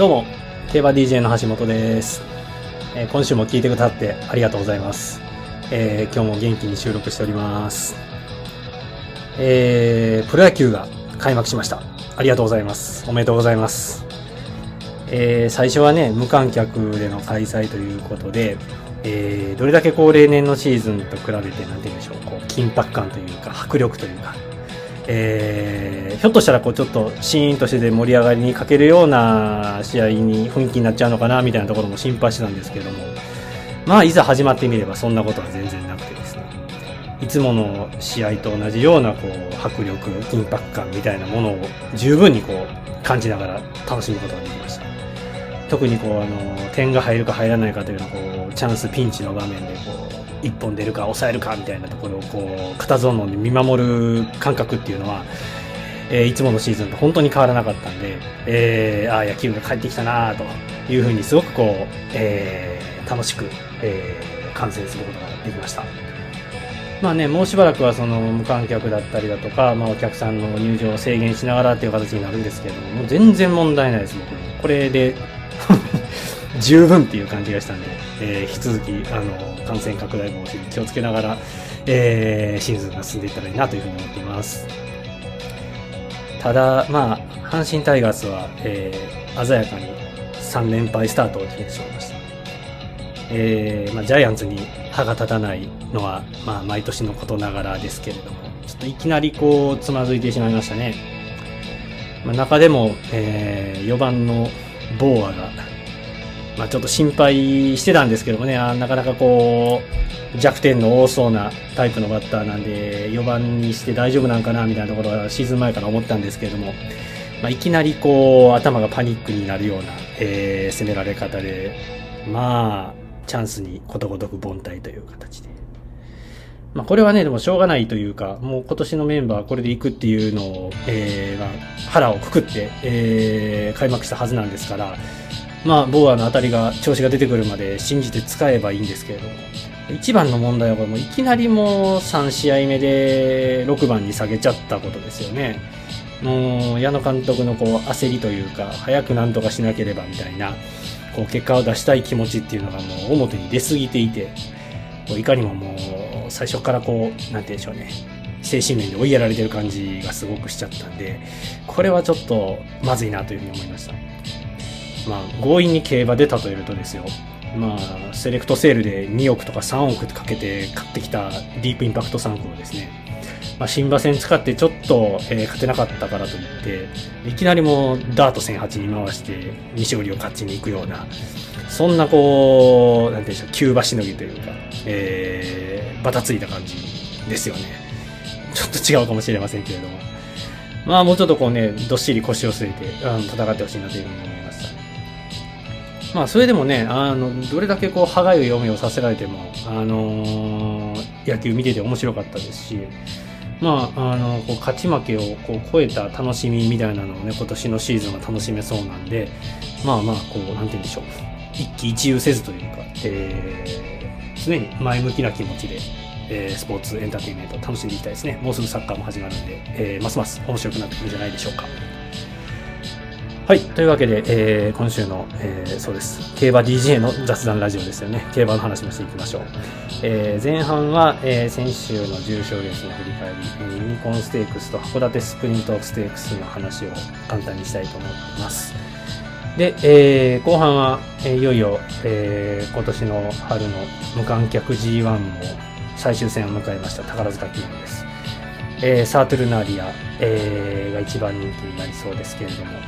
どうも、競馬 DJ の橋本です。えー今週も聞いてくださってありがとうございます。えー今日も元気に収録しております。えープロ野球が開幕しました。ありがとうございます。おめでとうございます。えー最初はね、無観客での開催ということで、えーどれだけこう例年のシーズンと比べて、なんて言うんでしょう、こう、緊迫感というか、迫力というか、えーひょっとしたらこうちょっとシーンとしてで盛り上がりに欠けるような試合に雰囲気になっちゃうのかなみたいなところも心配してたんですけども、まあいざ始まってみればそんなことは全然なくてですね、いつもの試合と同じようなこう迫力、緊迫感みたいなものを十分にこう感じながら楽しむことができました。特にこうあの点が入るか入らないかというのをこうチャンスピンチの場面でこう一本出るか抑えるかみたいなところをこう固唾を飲んで見守る感覚っていうのは、えーいつものシーズンと本当に変わらなかったんで、えー、ああ野球が帰ってきたなというふうにすごくこう、えー楽しく、えー観戦することができました。まあね、もうしばらくはその無観客だったりだとか、まあお客さんの入場を制限しながらっていう形になるんですけれども、もう全然問題ないです、僕。これで十分っていう感じがしたんで、えー引き続き、あの、感染拡大防止に気をつけながら、えーシーズンが進んでいったらいいなというふうに思っています。ただ、まあ、阪神タイガースは、えー鮮やかに3連敗スタートを決めてしまいました。えーまあ、ジャイアンツに歯が立たないのは、まあ、毎年のことながらですけれども、ちょっといきなりこう、つまずいてしまいましたね。まあ、中でも、え4番のボーアが、まあ、ちょっと心配してたんですけどもね、なかなかこう、弱点の多そうなタイプのバッターなんで、4番にして大丈夫なんかなみたいなところはシーズン前から思ったんですけれども、まあ、いきなりこう、頭がパニックになるような、えー攻められ方で、まあ、チャンスにことごとく凡退という形で。まあ、これはね、でもしょうがないというか、もう今年のメンバーこれで行くっていうのを、えーまあ、腹をくくって、えー開幕したはずなんですから、まあ、ボーアの当たりが、調子が出てくるまで信じて使えばいいんですけれども、一番の問題はこれもいきなりもう3試合目で6番に下げちゃったことですよね。もう矢野監督のこう焦りというか、早くなんとかしなければみたいな、こう結果を出したい気持ちっていうのがもう表に出過ぎていて、こういかにももう最初からこう、なんて言うんでしょうね、精神面で追いやられてる感じがすごくしちゃったんで、これはちょっとまずいなというふうに思いました。まあ、強引に競馬で例えるとですよ、まあ、セレクトセールで2億とか3億かけて買ってきたディープインパクト3区をですね、まあ、新馬戦使ってちょっと、えー勝てなかったからといって、いきなりもうダート1008に回して西織を勝ちに行くような、そんなこう、なんていうんでしょう、急馬しのぎというか、えー、バタついた感じですよね。ちょっと違うかもしれませんけれども。まあもうちょっとこうね、どっしり腰を据えて、あの戦ってほしいなというふうにま。あそれでもね、あの、どれだけこう、歯がゆい思いをさせられても、あのー野球見てて面白かったですし、まあ、あの、こう勝ち負けをこう超えた楽しみみたいなのをね、今年のシーズンは楽しめそうなんで、まあまあ、こう、なんて言うんでしょう。一喜一憂せずというか、えー、常に前向きな気持ちで、えースポーツエンターテインメントを楽しんでいきたいですね。もうすぐサッカーも始まるんで、えーますます面白くなってくるんじゃないでしょうか。はい。というわけで、えー今週の、えーそうです。競馬 DJ の雑談ラジオですよね。競馬の話もしていきましょう。えー前半は、えー先週の重賞レースの振り返り、えーユニコーンステークスと函館スプリントステークスの話を簡単にしたいと思います。で、えー後半は、えーいよいよ、えー今年の春の無観客 G1 も最終戦を迎えました宝塚記念です。えーサートルナーリア、えーが一番人気になりそうですけれども、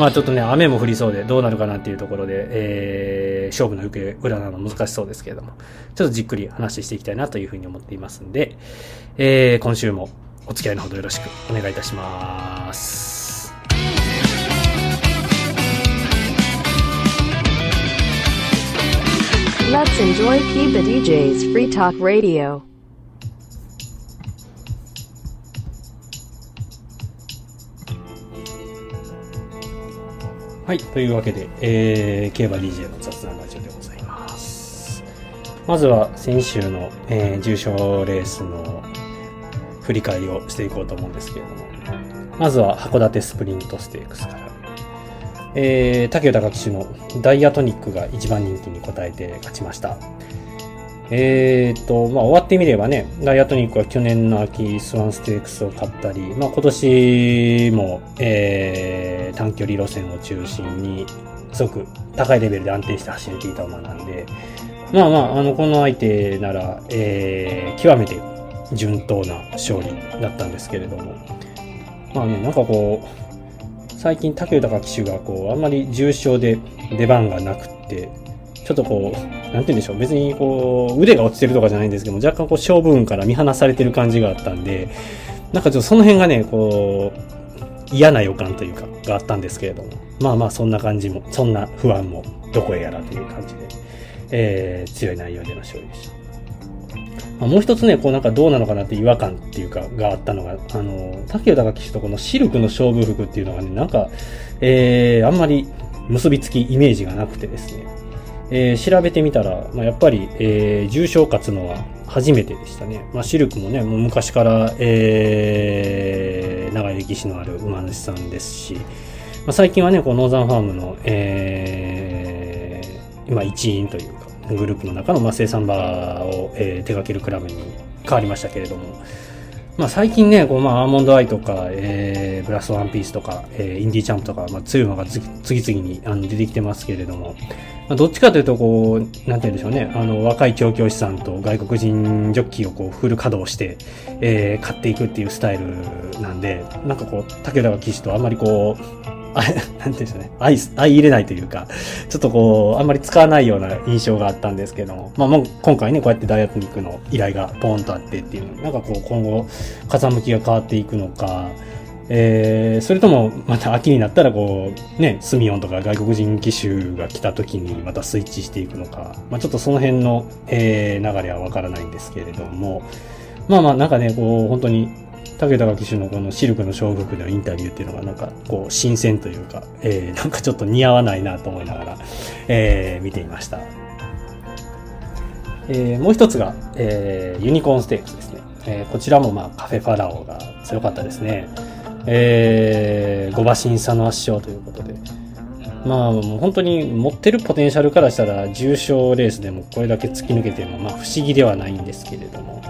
まあちょっとね、雨も降りそうでどうなるかなっていうところで、えー勝負の行方占うの難しそうですけれども、ちょっとじっくり話していきたいなというふうに思っていますんで、えー今週もお付き合いのほどよろしくお願いいたします。Let's enjoy Kiba DJ's Free Talk Radio. はい。というわけで、えー、競馬 DJ の雑談ラジオでございます。まずは先週の、えー重賞レースの振り返りをしていこうと思うんですけれども、まずは函館スプリントステークスから。えー、竹豊騎手のダイアトニックが一番人気に応えて勝ちました。えー、っと、まあ、終わってみればね、ダイヤトニックは去年の秋、スワンステークスを勝ったり、まあ、今年も、えー、短距離路線を中心に、すごく高いレベルで安定して走れていた馬なんで、まあまあ、あの、この相手なら、えー、極めて順当な勝利だったんですけれども、まあね、なんかこう、最近竹豊騎手がこう、あんまり重賞で出番がなくって、ちょっとこう、なんて言うんでしょう、別にこう、腕が落ちてるとかじゃないんですけど、若干こう、勝負運から見放されてる感じがあったんで、なんかちょっとその辺がね、こう、嫌な予感というか、があったんですけれども、まあまあ、そんな感じも、そんな不安も、どこへやらという感じで、えー、強い内容での勝利でした。まあ、もう一つね、こうなんかどうなのかなって違和感っていうか、があったのが、あの、竹豊騎手とこのシルクの勝負服っていうのがね、なんか、えー、あんまり結びつきイメージがなくてですね、えー、調べてみたら、まあ、やっぱり、えー、重賞勝つのは初めてでしたね。まあ、シルクもね、もう昔から、えー、長い歴史のある馬主さんですし、まあ、最近はね、こう、ノーザンファームの、えー、今一員というか、グループの中の、まあ、生産場を、えー、手掛けるクラブに変わりましたけれども、まあ、最近ね、こうまあ、アーモンドアイとか、えー、ブラストワンピースとか、えー、インディーチャンプとか、まあ、強いのが次々にあの出てきてますけれども、まあ、どっちかというと、こう、なんて言うんでしょうね、あの、若い調教師さんと外国人ジョッキーをこう、フル稼働して、えー、買っていくっていうスタイルなんで、なんかこう、武田騎士とあんまりこう、あ、なんて言うんでしょうね。相、相入れないというか、ちょっとこう、あんまり使わないような印象があったんですけども、まあもう今回ね、こうやってダイアトニックの依頼がポンとあってっていう、なんかこう、今後、風向きが変わっていくのか、えー、それとも、また秋になったらこう、ね、スミオンとか外国人機種が来た時にまたスイッチしていくのか、まあちょっとその辺の、えー、流れはわからないんですけれども、まあまあなんかね、こう、本当に武田騎手のこのシルクの小国のインタビューっていうのがなんかこう新鮮というか、えー、なんかちょっと似合わないなと思いながら、えー、見ていました。えー、もう一つが、えー、ユニコーンステークスですね。えー、こちらもまあカフェファラオが強かったですね。えー、5馬審査の圧勝ということで。まあもう本当に持ってるポテンシャルからしたら重賞レースでもこれだけ突き抜けてもまあ不思議ではないんですけれども、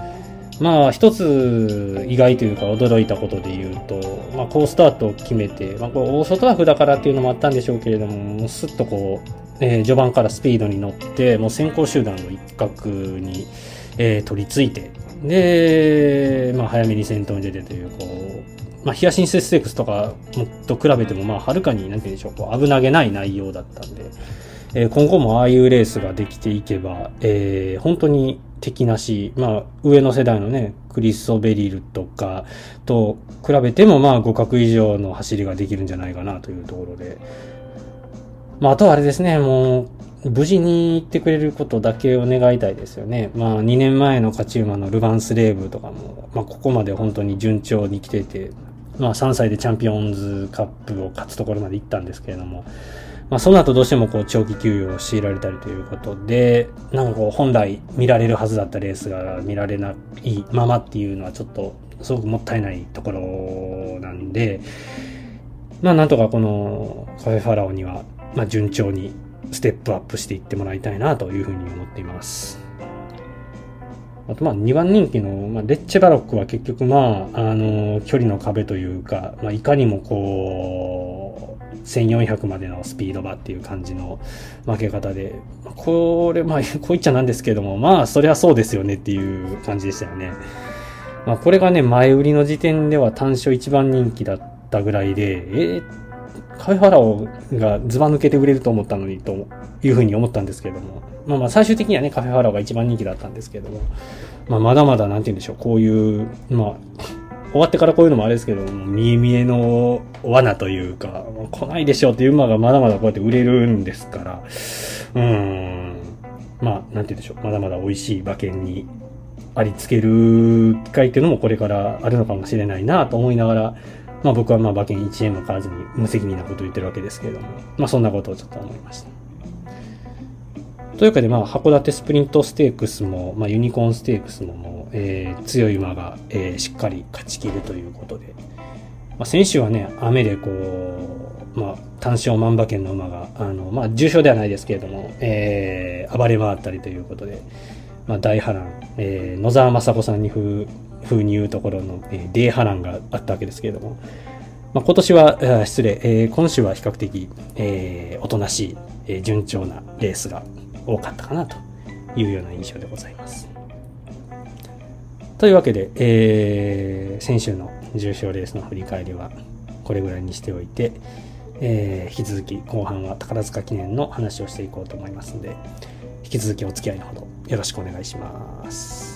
まあ、一つ意外というか驚いたことで言うと、まあ、好スタートを決めて、まあ、こう大外枠だからっていうのもあったんでしょうけれども、もうすっとこう、えー、序盤からスピードに乗って、もう先行集団の一角に、えー、取り付いて、で、まあ、早めに先頭に出てという、こう、まあ、ヒアシンスステークスとかと比べても、まあ、はるかに、なんて言うんでしょう、こう、危なげない内容だったんで、えー、今後もああいうレースができていけば、えー、本当に敵なし、まあ、上の世代のね、クリストベリルとかと比べても、まあ、互角以上の走りができるんじゃないかなというところで。まあ、あとはあれですね、もう、無事に行ってくれることだけを願いたいですよね。まあ、2年前の勝ち馬のルヴァンスレーブとかも、まあ、ここまで本当に順調に来てて、まあ、3歳でチャンピオンズカップを勝つところまで行ったんですけれども、まあ、その後どうしてもこう長期休養を強いられたりということで、なんかこう本来見られるはずだったレースが見られないままっていうのはちょっとすごくもったいないところなんで、まあなんとかこのカフェファラオには、まあ順調にステップアップしていってもらいたいなというふうに思っています。あとまあ2番人気の、ま、レッチェバロックは結局まあ、あの、距離の壁というか、まあいかにもこう、1400までのスピード馬っていう感じの負け方で、これ、まあ、こう言っちゃなんですけども、まあ、そりゃそうですよねっていう感じでしたよね。まあ、これがね、前売りの時点では単勝一番人気だったぐらいで、えー、カフェファラオがズバ抜けて売れると思ったのにというふうに思ったんですけども、まあまあ最終的にはね、カフェファラオが一番人気だったんですけども、まあまだまだなんて言うんでしょう、こういう、まあ、終わってからこういうのもあれですけど、見え見えの罠というか、来ないでしょうっていう馬がまだまだこうやって売れるんですから、うん、まあ、なんて言うんでしょう、まだまだ美味しい馬券にありつける機会っていうのもこれからあるのかもしれないなと思いながら、まあ僕はまあ馬券1円も買わずに無責任なことを言ってるわけですけれども、まあそんなことをちょっと思いました。というかで、まあ、函館スプリントステークスも、まあ、ユニコーンステークスももう、えー、強い馬が、えー、しっかり勝ち切るということで、まあ、先週はね、雨でこう、まあ、単勝万馬券の馬が、あの、まあ、重賞ではないですけれども、えー、暴れ回ったりということで、まあ、大波乱、えー、野沢雅子さんに風、風に言うところの、えー、大波乱があったわけですけれども、まあ、今年は、失礼、えー、今週は比較的、えー、おとなしい、えー、順調なレースが多かったかなというような印象でございます。というわけで、えー、先週の重賞レースの振り返りはこれぐらいにしておいて、えー、引き続き後半は宝塚記念の話をしていこうと思いますので、引き続きお付き合いのほどよろしくお願いします。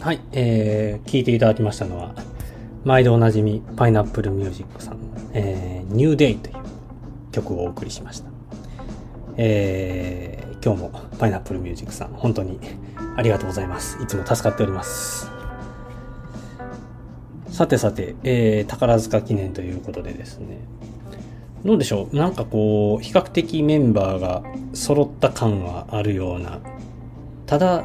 はい、えー、聞いていただきましたのは、毎度おなじみ、パイナップルミュージックさん、えー、ニューデイという曲をお送りしました。えー、今日もパイナップルミュージックさん、本当にありがとうございます。いつも助かっております。さてさて、えー、宝塚記念ということでですね、どうでしょう？なんかこう、比較的メンバーが揃った感はあるような、ただ、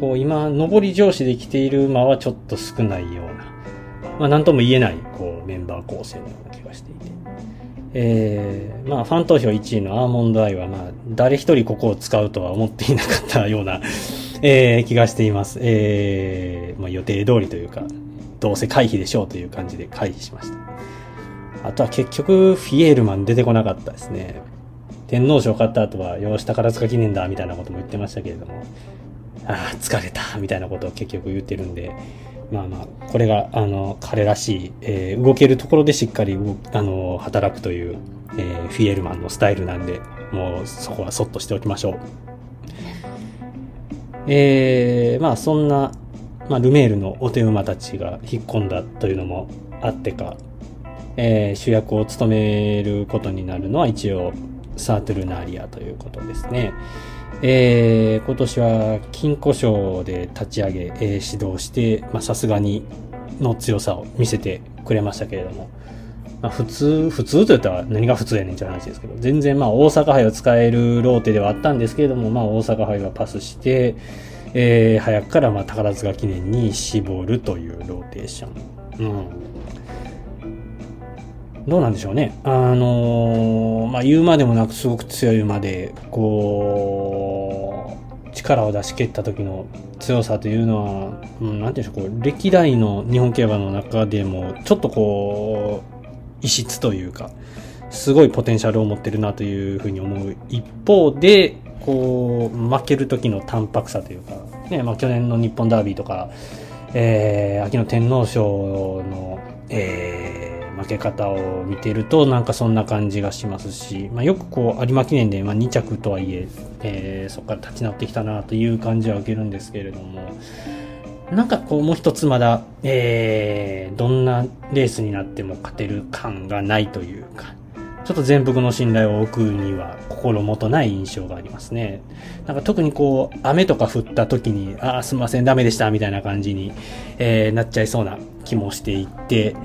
こう今、上り上司で来ている馬はちょっと少ないような、まあなんとも言えない、こうメンバー構成のような気がしていて。えー、まあファン投票1位のアーモンドアイはまあ誰一人ここを使うとは思っていなかったような、えー、気がしています。えー、まあ予定通りというか、どうせ回避でしょうという感じで回避しました。あとは結局、フィエールマン出てこなかったですね。天皇賞勝った後は、よし、宝塚記念だ、みたいなことも言ってましたけれども、ああ、疲れた、みたいなことを結局言ってるんで、まあまあ、これが、あの、彼らしい、えー、動けるところでしっかりあの、働くという、えー、フィエルマンのスタイルなんで、もうそこはそっとしておきましょう。えー、まあそんな、まあ、ルメールのお手馬たちが引っ込んだというのもあってか、えー、主役を務めることになるのは一応サートゥルナーリアということですね。えー、今年は金庫賞で立ち上げ、えー、指導して、まさすがにの強さを見せてくれましたけれども、まあ普通、普通と言ったら何が普通やねんって話ですけど、全然まあ大阪杯を使えるローテではあったんですけれども、まあ大阪杯はパスして、えー、早くからまあ宝塚記念に絞るというローテーション。うん。どうなんでしょうね。あのー、まあ、言うまでもなくすごく強い馬で、こう、力を出し切った時の強さというのは、うん、なんていうんでしょう、こう、歴代の日本競馬の中でも、ちょっとこう、異質というか、すごいポテンシャルを持ってるなというふうに思う一方で、こう、負ける時の淡白さというか、ね、まあ去年の日本ダービーとか、えー、秋の天皇賞の、えー、負け方を見てるとなんかそんな感じがしますし、まあ、よくこう有馬記念で、まあ、2着とはいええー、そこから立ち直ってきたなという感じは受けるんですけれどもなんかこうもう一つまだ、えー、どんなレースになっても勝てる感がないというかちょっと全幅の信頼を置くには心もとない印象がありますね。なんか特にこう、雨とか降った時に、ああ、すみません、ダメでした、みたいな感じに、えー、なっちゃいそうな気もしていて、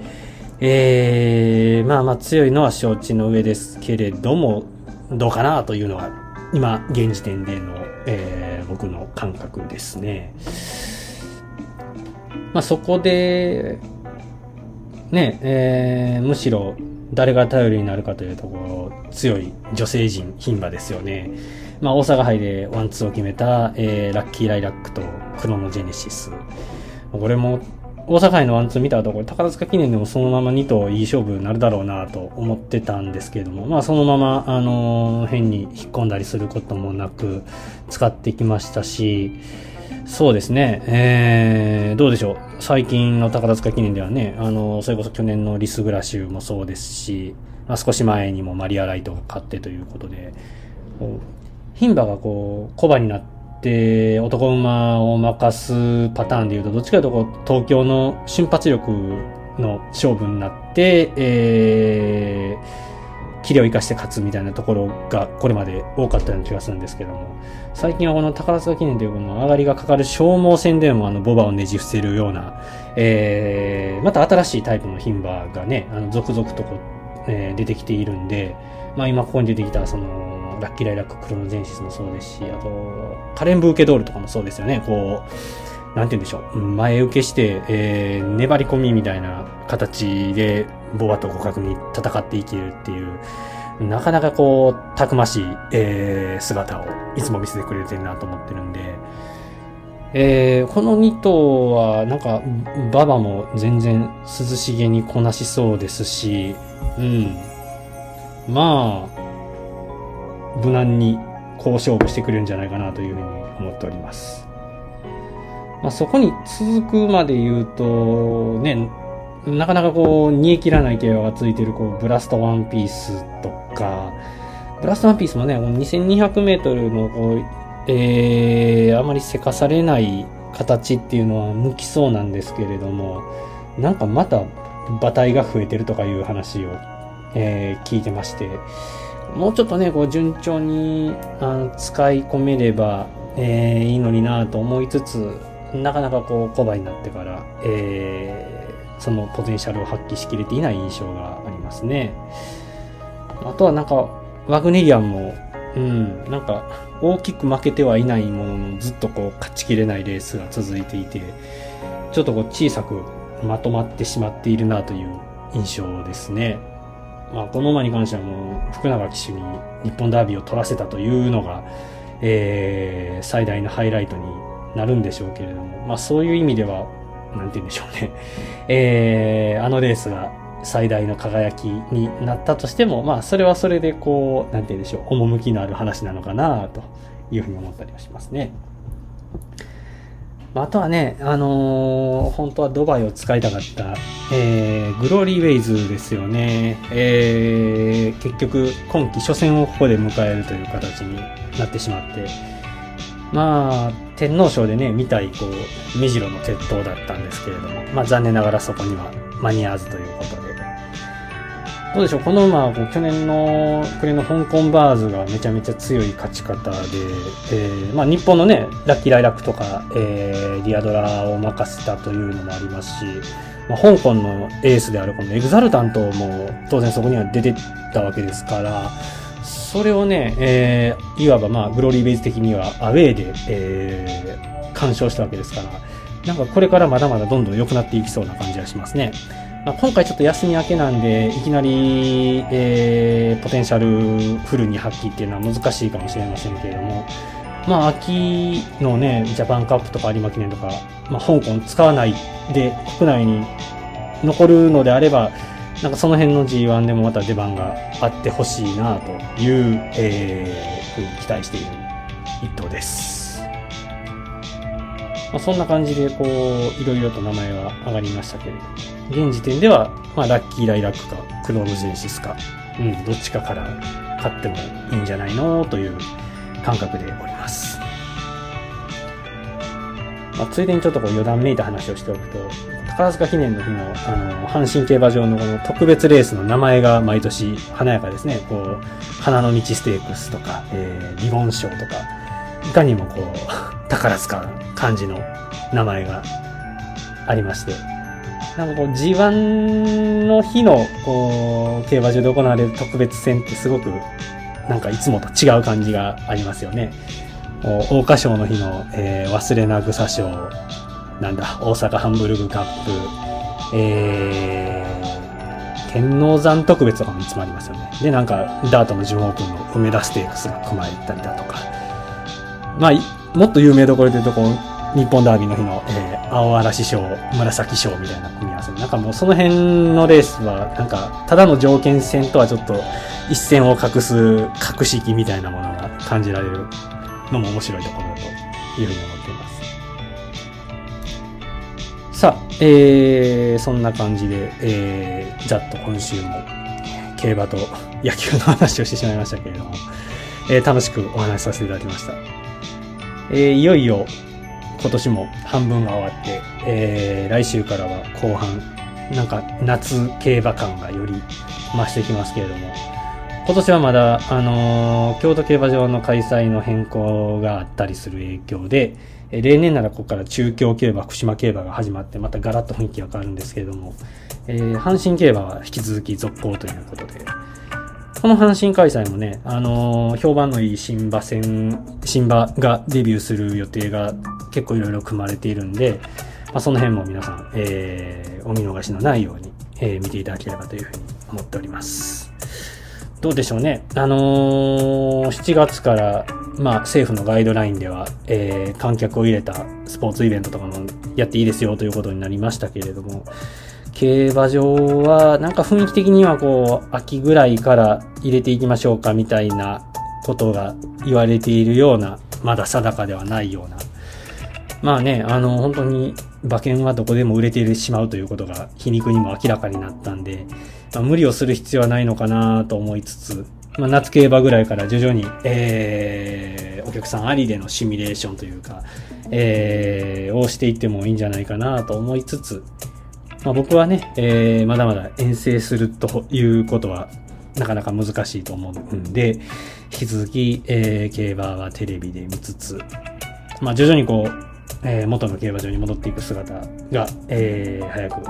えー、まあまあ強いのは承知の上ですけれども、どうかなというのは、今、現時点での、えー、僕の感覚ですね。まあそこで、ね、えー、むしろ誰が頼りになるかというところ、強い女性陣、牝馬ですよね。まあ、大阪杯でワンツーを決めた、えー、ラッキーライラックとクロノジェネシス。これも、大阪杯のワンツー見た後、これ宝塚記念でもそのまま2頭いい勝負になるだろうなと思ってたんですけれども、まあそのまま、あの、変に引っ込んだりすることもなく使ってきましたし、そうですね。えー、どうでしょう。最近の宝塚記念ではね、あの、それこそ去年のリスグラシューもそうですし、まあ、少し前にもマリアライトが勝ってということで、牝馬がこう、小馬になって、で男馬を任すパターンで言うと、どっちかというと、東京の瞬発力の勝負になって、えー、キレを生かして勝つみたいなところがこれまで多かったような気がするんですけども、最近はこの宝塚記念というこの上がりがかかる消耗戦でもあのボバをねじ伏せるような、えー、また新しいタイプの牝馬がね、あの続々とこ、えー、出てきているんで、まあ今ここに出てきたその、ラッキーライラッククロノジェンシスもそうですし、あと、カレンブーケドールとかもそうですよね、こう、なんて言うんでしょう、前受けして、えー、粘り込みみたいな形で、ボバと互角に戦っていけるっていう、なかなかこう、たくましい、えー、姿をいつも見せてくれてるなと思ってるんで、えー、この2頭は、なんか、ババも全然涼しげにこなしそうですし、うん。まあ、無難に好勝負してくれるんじゃないかなというふうに思っております。まあ、そこに続くまで言うと、ね、なかなかこう、煮え切らない競馬がついてる、こう、ブラストワンピースとか、ブラストワンピースもね、2200メートルの、こう、えー、あまりせかされない形っていうのは向きそうなんですけれども、なんかまた馬体が増えてるとかいう話を、えー、聞いてまして、もうちょっとね、こう順調にあの使い込めれば、えー、いいのになと思いつつ、なかなかこう、小判になってから、えー、そのポテンシャルを発揮しきれていない印象がありますね。あとはなんか、ワグネリアンも、うん、なんか、大きく負けてはいないものの、ずっとこう、勝ちきれないレースが続いていて、ちょっとこう、小さくまとまってしまっているなという印象ですね。まあ、この馬に関してはもう、福永騎手に日本ダービーを取らせたというのが、えー、最大のハイライトになるんでしょうけれども、まあそういう意味では、なんて言うんでしょうね。えー、あのレースが最大の輝きになったとしても、まあ、それはそれでこう、なんて言うんでしょう、趣のある話なのかな、というふうに思ったりはしますね。あとはね、あのー、本当はドバイを使いたかった、えー、グローリーウェイズですよね。えー、結局、今季初戦をここで迎えるという形になってしまって、まあ、天皇賞でね、見たい、こう、目白の鉄塔だったんですけれども、まあ残念ながらそこには間に合わずということで。どうでしょう？この馬は去年の暮れの香港ヴァーズがめちゃめちゃ強い勝ち方で、えー、まあ日本のね、ラッキーライラックとか、えー、ディアドラを負かしたというのもありますし、まあ、香港のエースであるこのエグザルタントも当然そこには出てたわけですから、それをね、えー、いわばまあグローリーベイズ的にはアウェーで、えー、干渉したわけですから、なんかこれからまだまだどんどん良くなっていきそうな感じがしますね。まあ、今回ちょっと休み明けなんで、いきなり、えー、ポテンシャルフルに発揮っていうのは難しいかもしれませんけれども、まあ、秋のね、ジャパンカップとか有馬記念とか、まあ、香港使わないで国内に残るのであれば、なんかその辺の G1 でもまた出番があってほしいなという、えー、ふうに期待している一頭です。まあ、そんな感じで、こう、いろいろと名前は上がりましたけれども、現時点では、まあ、ラッキーライラックか、クローノジェネシスか、うん、どっちかから買ってもいいんじゃないのという感覚でおります。まあ、ついでにちょっとこう余談めいた話をしておくと、宝塚記念の日の、あの、阪神競馬場のこの特別レースの名前が毎年華やかですね。こう、花の道ステークスとか、えー、リボン賞とか、いかにもこう、宝塚感じの名前がありまして、なんかこう G1 の日のこう競馬場で行われる特別戦ってすごくなんかいつもと違う感じがありますよね。桜花賞の日の、えー、忘れなぐさ賞、なんだ、大阪ハンブルグカップ、えー、天王山特別とかもいつもありますよね。で、なんか、ダートの準オープンの梅田ステークスが組まれたりだとか。まあ、もっと有名どころで言うと、こう、日本ダービーの日の、えー、青嵐賞、紫賞みたいな組み合わせ。なんかもうその辺のレースは、なんか、ただの条件戦とはちょっと一線を画す格式みたいなものが感じられるのも面白いところだというふうに思っています。さあ、えー、そんな感じで、えー、ざっと今週も競馬と野球の話をしてしまいましたけれども、えー、楽しくお話しさせていただきました。えー、いよいよ今年も半分が終わって、えー、来週からは後半、なんか夏競馬感がより増してきますけれども、今年はまだ、あのー、京都競馬場の開催の変更があったりする影響で、例年ならここから中京競馬、福島競馬が始まって、またガラッと雰囲気が変わるんですけれども、えー、阪神競馬は引き続き続行ということで、この阪神開催もね、あのー、評判のいい新馬戦、新馬がデビューする予定が結構いろいろ組まれているんで、まあ、その辺も皆さん、えー、お見逃しのないように、えー、見ていただければというふうに思っております。どうでしょうね。あのー、7月から、まあ、政府のガイドラインでは、えー、観客を入れたスポーツイベントとかもやっていいですよということになりましたけれども、競馬場は、なんか雰囲気的にはこう、秋ぐらいから入れていきましょうかみたいなことが言われているような、まだ定かではないような。まあね、あの、本当に馬券はどこでも売れてしまうということが皮肉にも明らかになったんで、まあ、無理をする必要はないのかなと思いつつ、まあ、夏競馬ぐらいから徐々に、えー、お客さんありでのシミュレーションというか、えー、をしていってもいいんじゃないかなと思いつつ、まあ、僕はね、えー、まだまだ遠征するということはなかなか難しいと思うんで、引き続き、えー、競馬はテレビで見つつ、まあ、徐々にこう、えー、元の競馬場に戻っていく姿が、えー、早く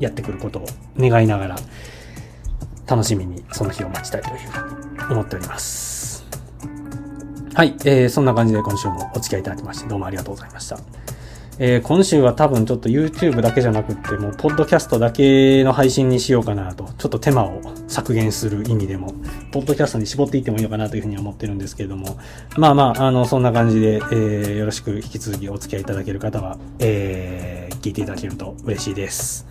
やってくることを願いながら、楽しみにその日を待ちたいというふうに思っております。はい、えー、そんな感じで今週もお付き合いいただきまして、どうもありがとうございました。えー、今週は多分ちょっと YouTube だけじゃなくって、もう、ポッドキャストだけの配信にしようかなと、ちょっと手間を削減する意味でも、ポッドキャストに絞っていってもいいのかなというふうに思ってるんですけれども、まあまあ、あの、そんな感じで、えー、よろしく引き続きお付き合いいただける方は、えー、聞いていただけると嬉しいです。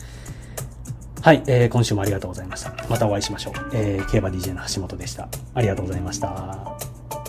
はい、えー今週もありがとうございました。またお会いしましょう。えー競馬 DJ の橋本でした。ありがとうございました。